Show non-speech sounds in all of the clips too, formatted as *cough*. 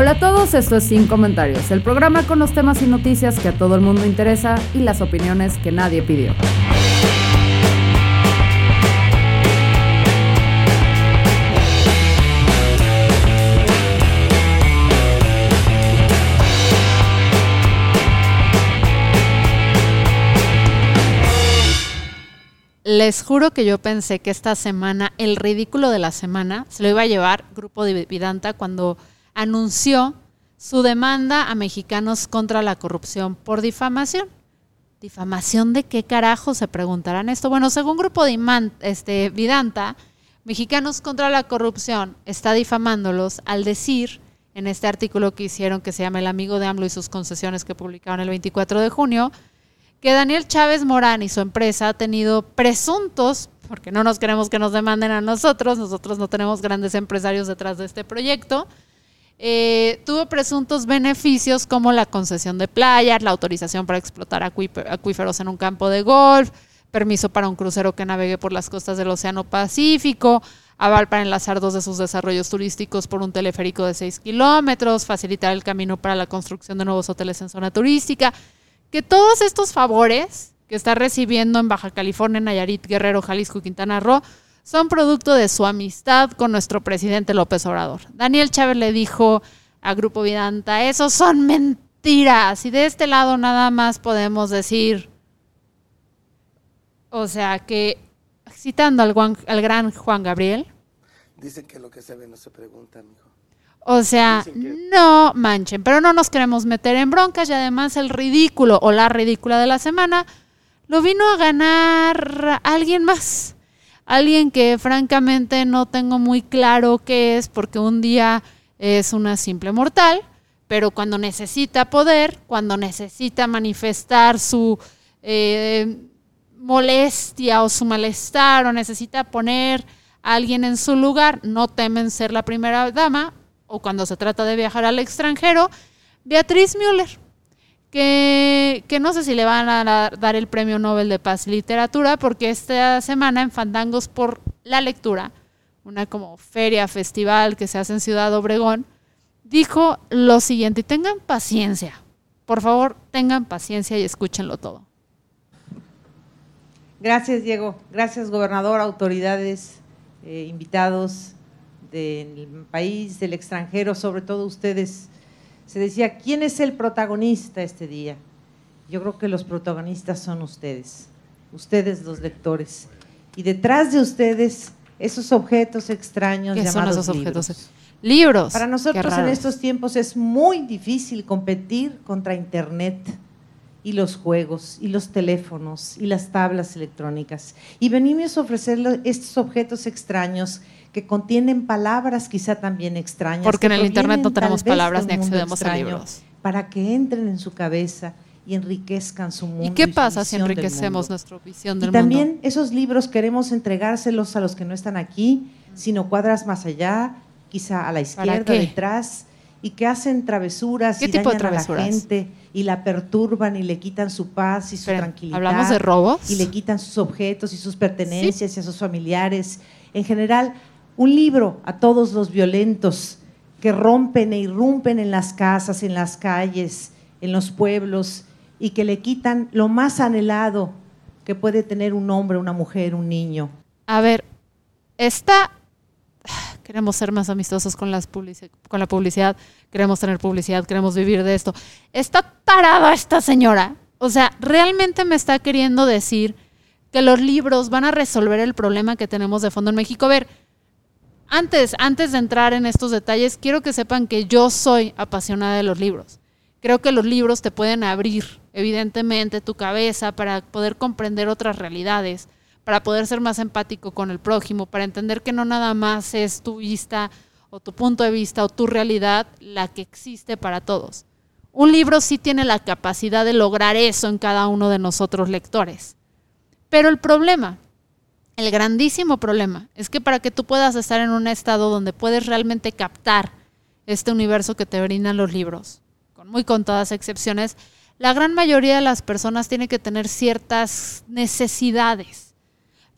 Hola a todos, esto es Sin Comentarios, el programa con los temas y noticias que a todo el mundo interesa y las opiniones que nadie pidió. Les juro que yo pensé que esta semana, el ridículo de la semana, se lo iba a llevar Grupo de Vidanta cuando anunció su demanda a mexicanos contra la corrupción por difamación. ¿Difamación de qué carajo? Se preguntarán esto. Bueno, según Grupo de este, Vidanta, Mexicanos contra la corrupción está difamándolos al decir en este artículo que hicieron que se llama El amigo de AMLO y sus concesiones que publicaron el 24 de junio, que Daniel Chávez Morán y su empresa ha tenido presuntos, porque no nos queremos que nos demanden a nosotros, nosotros no tenemos grandes empresarios detrás de este proyecto, eh, tuvo presuntos beneficios como la concesión de playas, la autorización para explotar acuíferos en un campo de golf, permiso para un crucero que navegue por las costas del Océano Pacífico, aval para enlazar dos de sus desarrollos turísticos por un teleférico de 6 kilómetros, facilitar el camino para la construcción de nuevos hoteles en zona turística. Que todos estos favores que está recibiendo en Baja California, Nayarit, Guerrero, Jalisco Quintana Roo son producto de su amistad con nuestro presidente López Obrador. Daniel Chávez le dijo a Grupo Vidanta, esos son mentiras. Y de este lado nada más podemos decir, o sea, que citando al, al gran Juan Gabriel. Dicen que lo que se ve no se pregunta, mijo. O sea, no manchen, pero no nos queremos meter en broncas y además el ridículo o la ridícula de la semana lo vino a ganar alguien más. Alguien que francamente no tengo muy claro qué es porque un día es una simple mortal, pero cuando necesita poder, cuando necesita manifestar su eh, molestia o su malestar o necesita poner a alguien en su lugar, no temen ser la primera dama o cuando se trata de viajar al extranjero, Beatriz Müller, que, no sé si le van a dar el Premio Nobel de Paz y Literatura, porque esta semana en Fandangos por la Lectura, una como feria, festival que se hace en Ciudad Obregón, dijo lo siguiente, tengan paciencia, por favor, tengan paciencia y escúchenlo todo. Gracias, Diego. Gracias, gobernador, autoridades, eh, invitados del país, del extranjero, sobre todo ustedes, se decía, ¿quién es el protagonista este día? Yo creo que los protagonistas son ustedes, ustedes los lectores. Y detrás de ustedes, esos objetos extraños ¿Qué llamados son esos libros. objetos? Libros. Para nosotros en estos tiempos es muy difícil competir contra Internet y los juegos y los teléfonos y las tablas electrónicas. Y venimos a ofrecerles estos objetos extraños que contienen palabras quizá también extrañas. Porque en el Internet no tenemos palabras ni accedemos a libros. Para que entren en su cabeza y enriquezcan su mundo. ¿Y qué pasa si visión del enriquecemos nuestra visión Y del también mundo? esos libros queremos entregárselos a los que no están aquí, sino cuadras más allá, quizá a la izquierda, detrás, y que hacen travesuras ¿Qué y tipo de dañan a la gente y la perturban y le quitan su paz y su tranquilidad. ¿hablamos de robos? Y le quitan sus objetos y sus pertenencias y a sus familiares. En general, un libro a todos los violentos que rompen e irrumpen en las casas, en las calles, en los pueblos y que le quitan lo más anhelado que puede tener un hombre, una mujer, un niño. A ver, esta queremos ser más amistosos con, las con la publicidad, queremos tener publicidad, queremos vivir de esto. Está tarada esta señora. O sea, realmente me está queriendo decir que los libros van a resolver el problema que tenemos de fondo en México. A ver, antes, antes de entrar en estos detalles, quiero que sepan que yo soy apasionada de los libros. Creo que los libros te pueden abrir, evidentemente, tu cabeza para poder comprender otras realidades, para poder ser más empático con el prójimo, para entender que no nada más es tu vista o tu punto de vista o tu realidad la que existe para todos. Un libro sí tiene la capacidad de lograr eso en cada uno de nosotros lectores. Pero el problema, el grandísimo problema, es que para que tú puedas estar en un estado donde puedes realmente captar este universo que te brindan los libros, con muy contadas excepciones, la gran mayoría de las personas tiene que tener ciertas necesidades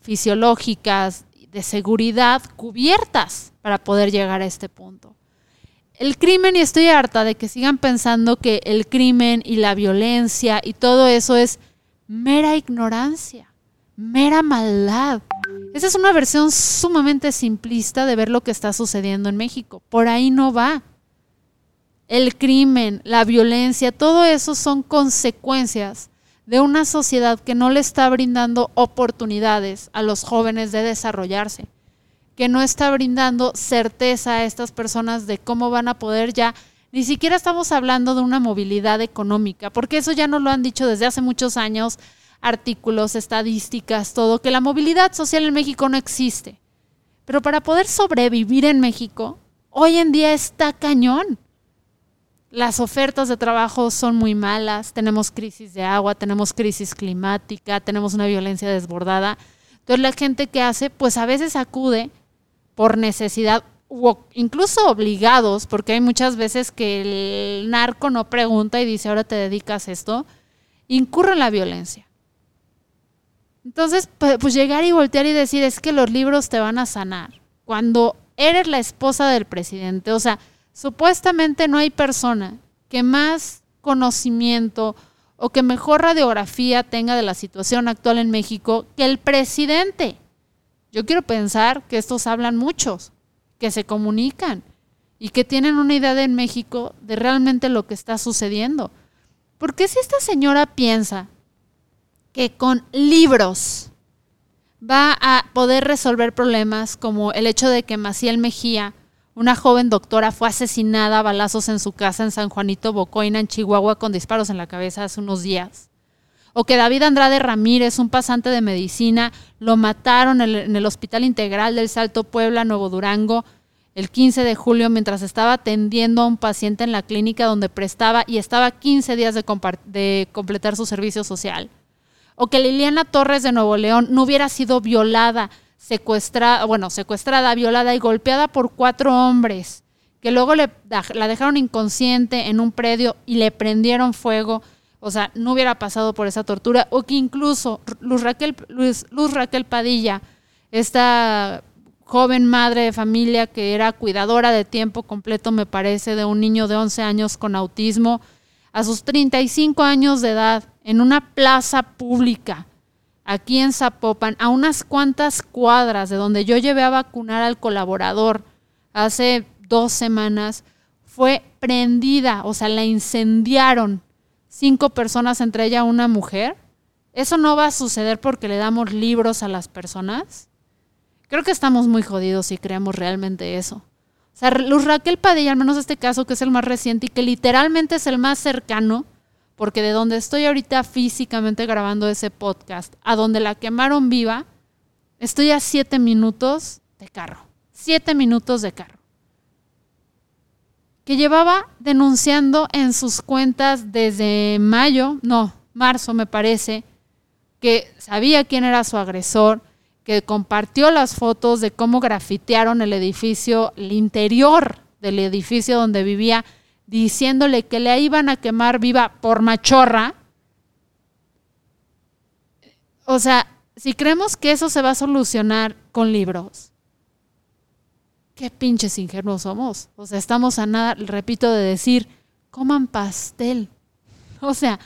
fisiológicas, de seguridad cubiertas para poder llegar a este punto. El crimen, y estoy harta de que sigan pensando que el crimen y la violencia y todo eso es mera ignorancia, mera maldad. Esa es una versión sumamente simplista de ver lo que está sucediendo en México. Por ahí no va el crimen, la violencia, todo eso son consecuencias de una sociedad que no le está brindando oportunidades a los jóvenes de desarrollarse, que no está brindando certeza a estas personas de cómo van a poder ya, ni siquiera estamos hablando de una movilidad económica, porque eso ya nos lo han dicho desde hace muchos años, artículos, estadísticas, todo, que la movilidad social en México no existe. Pero para poder sobrevivir en México, hoy en día está cañón las ofertas de trabajo son muy malas, tenemos crisis de agua, tenemos crisis climática, tenemos una violencia desbordada. Entonces la gente que hace, pues a veces acude por necesidad o incluso obligados, porque hay muchas veces que el narco no pregunta y dice, ahora te dedicas esto, incurre en la violencia. Entonces, pues llegar y voltear y decir, es que los libros te van a sanar. Cuando eres la esposa del presidente, o sea, Supuestamente no hay persona que más conocimiento o que mejor radiografía tenga de la situación actual en México que el presidente. Yo quiero pensar que estos hablan muchos, que se comunican y que tienen una idea de en México de realmente lo que está sucediendo. Porque si esta señora piensa que con libros va a poder resolver problemas como el hecho de que Maciel Mejía una joven doctora fue asesinada a balazos en su casa en San Juanito Bocoina, en Chihuahua, con disparos en la cabeza hace unos días. O que David Andrade Ramírez, un pasante de medicina, lo mataron en el Hospital Integral del Salto Puebla, Nuevo Durango, el 15 de julio mientras estaba atendiendo a un paciente en la clínica donde prestaba y estaba 15 días de, de completar su servicio social. O que Liliana Torres de Nuevo León no hubiera sido violada secuestrada, bueno, secuestrada, violada y golpeada por cuatro hombres, que luego le, la dejaron inconsciente en un predio y le prendieron fuego. O sea, no hubiera pasado por esa tortura. O que incluso Luz Raquel, Luz, Luz Raquel Padilla, esta joven madre de familia que era cuidadora de tiempo completo, me parece, de un niño de 11 años con autismo, a sus 35 años de edad, en una plaza pública, aquí en Zapopan, a unas cuantas cuadras de donde yo llevé a vacunar al colaborador hace dos semanas, fue prendida, o sea, la incendiaron cinco personas, entre ellas una mujer. ¿Eso no va a suceder porque le damos libros a las personas? Creo que estamos muy jodidos si creemos realmente eso. O sea, Luz Raquel Padilla, al menos este caso que es el más reciente y que literalmente es el más cercano, porque de donde estoy ahorita físicamente grabando ese podcast a donde la quemaron viva, estoy a siete minutos de carro. Siete minutos de carro. Que llevaba denunciando en sus cuentas desde mayo, no, marzo me parece, que sabía quién era su agresor, que compartió las fotos de cómo grafitearon el edificio, el interior del edificio donde vivía diciéndole que le iban a quemar viva por machorra. O sea, si creemos que eso se va a solucionar con libros, qué pinches ingenuos somos. O sea, estamos a nada, repito, de decir, coman pastel. *laughs* O sea,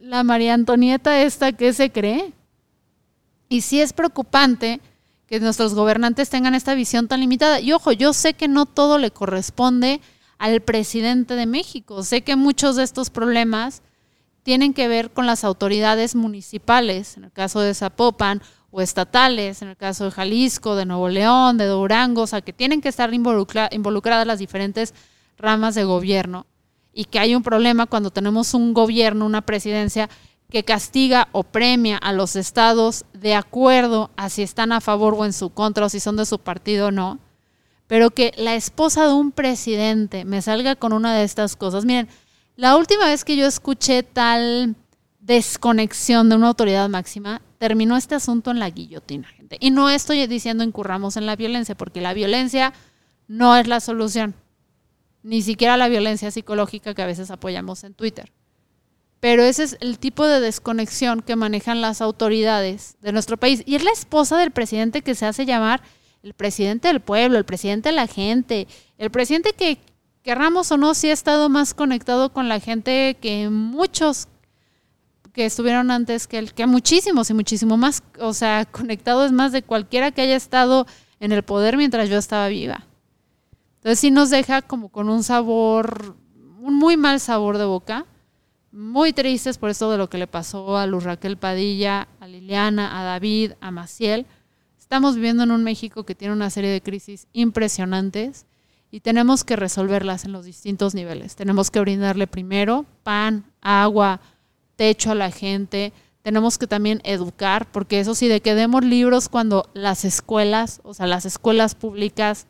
la María Antonieta esta, ¿qué se cree? Y sí es preocupante que nuestros gobernantes tengan esta visión tan limitada. Y ojo, yo sé que no todo le corresponde al presidente de México. Sé que muchos de estos problemas tienen que ver con las autoridades municipales, en el caso de Zapopan, o estatales, en el caso de Jalisco, de Nuevo León, de Durango, o sea, que tienen que estar involucradas las diferentes ramas de gobierno y que hay un problema cuando tenemos un gobierno, una presidencia que castiga o premia a los estados de acuerdo a si están a favor o en su contra o si son de su partido o no, pero que la esposa de un presidente me salga con una de estas cosas. Miren, la última vez que yo escuché tal desconexión de una autoridad máxima, terminó este asunto en la guillotina, gente. Y no estoy diciendo incurramos en la violencia, porque la violencia no es la solución. Ni siquiera la violencia psicológica que a veces apoyamos en Twitter. Pero ese es el tipo de desconexión que manejan las autoridades de nuestro país. Y es la esposa del presidente que se hace llamar el presidente del pueblo, el presidente de la gente, el presidente que, querramos o no, sí ha estado más conectado con la gente que muchos que estuvieron antes que él, que muchísimos y muchísimo más, o sea, conectado es más de cualquiera que haya estado en el poder mientras yo estaba viva. Entonces sí nos deja como con un sabor, un muy mal sabor de boca muy tristes por esto de lo que le pasó a Luz Raquel Padilla, a Liliana, a David, a Maciel. Estamos viviendo en un México que tiene una serie de crisis impresionantes y tenemos que resolverlas en los distintos niveles. Tenemos que brindarle primero pan, agua, techo a la gente. Tenemos que también educar, porque eso sí, de que demos libros cuando las escuelas, o sea, las escuelas públicas,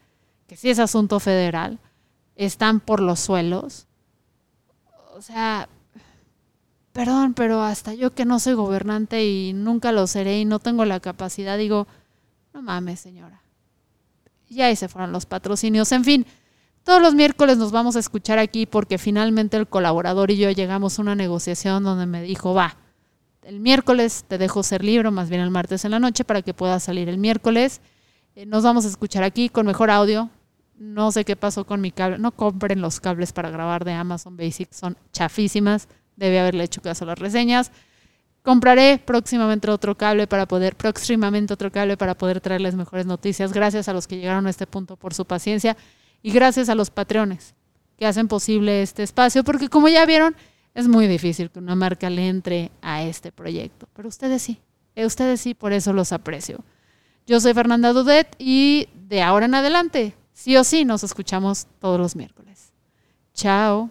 que sí es asunto federal, están por los suelos. O sea, perdón, pero hasta yo que no soy gobernante y nunca lo seré y no tengo la capacidad, digo, no mames, señora. Y ahí se fueron los patrocinios. En fin, todos los miércoles nos vamos a escuchar aquí porque finalmente el colaborador y yo llegamos a una negociación donde me dijo, va, el miércoles te dejo ser libre, más bien el martes en la noche, para que puedas salir el miércoles. Eh, nos vamos a escuchar aquí con mejor audio. No sé qué pasó con mi cable. No compren los cables para grabar de Amazon Basic, son chafísimas debe haberle hecho caso a las reseñas. Compraré próximamente otro cable para poder, próximamente otro cable para poder traerles mejores noticias. Gracias a los que llegaron a este punto por su paciencia y gracias a los patrones que hacen posible este espacio, porque como ya vieron, es muy difícil que una marca le entre a este proyecto. Pero ustedes sí, eh, ustedes sí, por eso los aprecio. Yo soy Fernanda Dudet y de ahora en adelante, sí o sí, nos escuchamos todos los miércoles. Chao.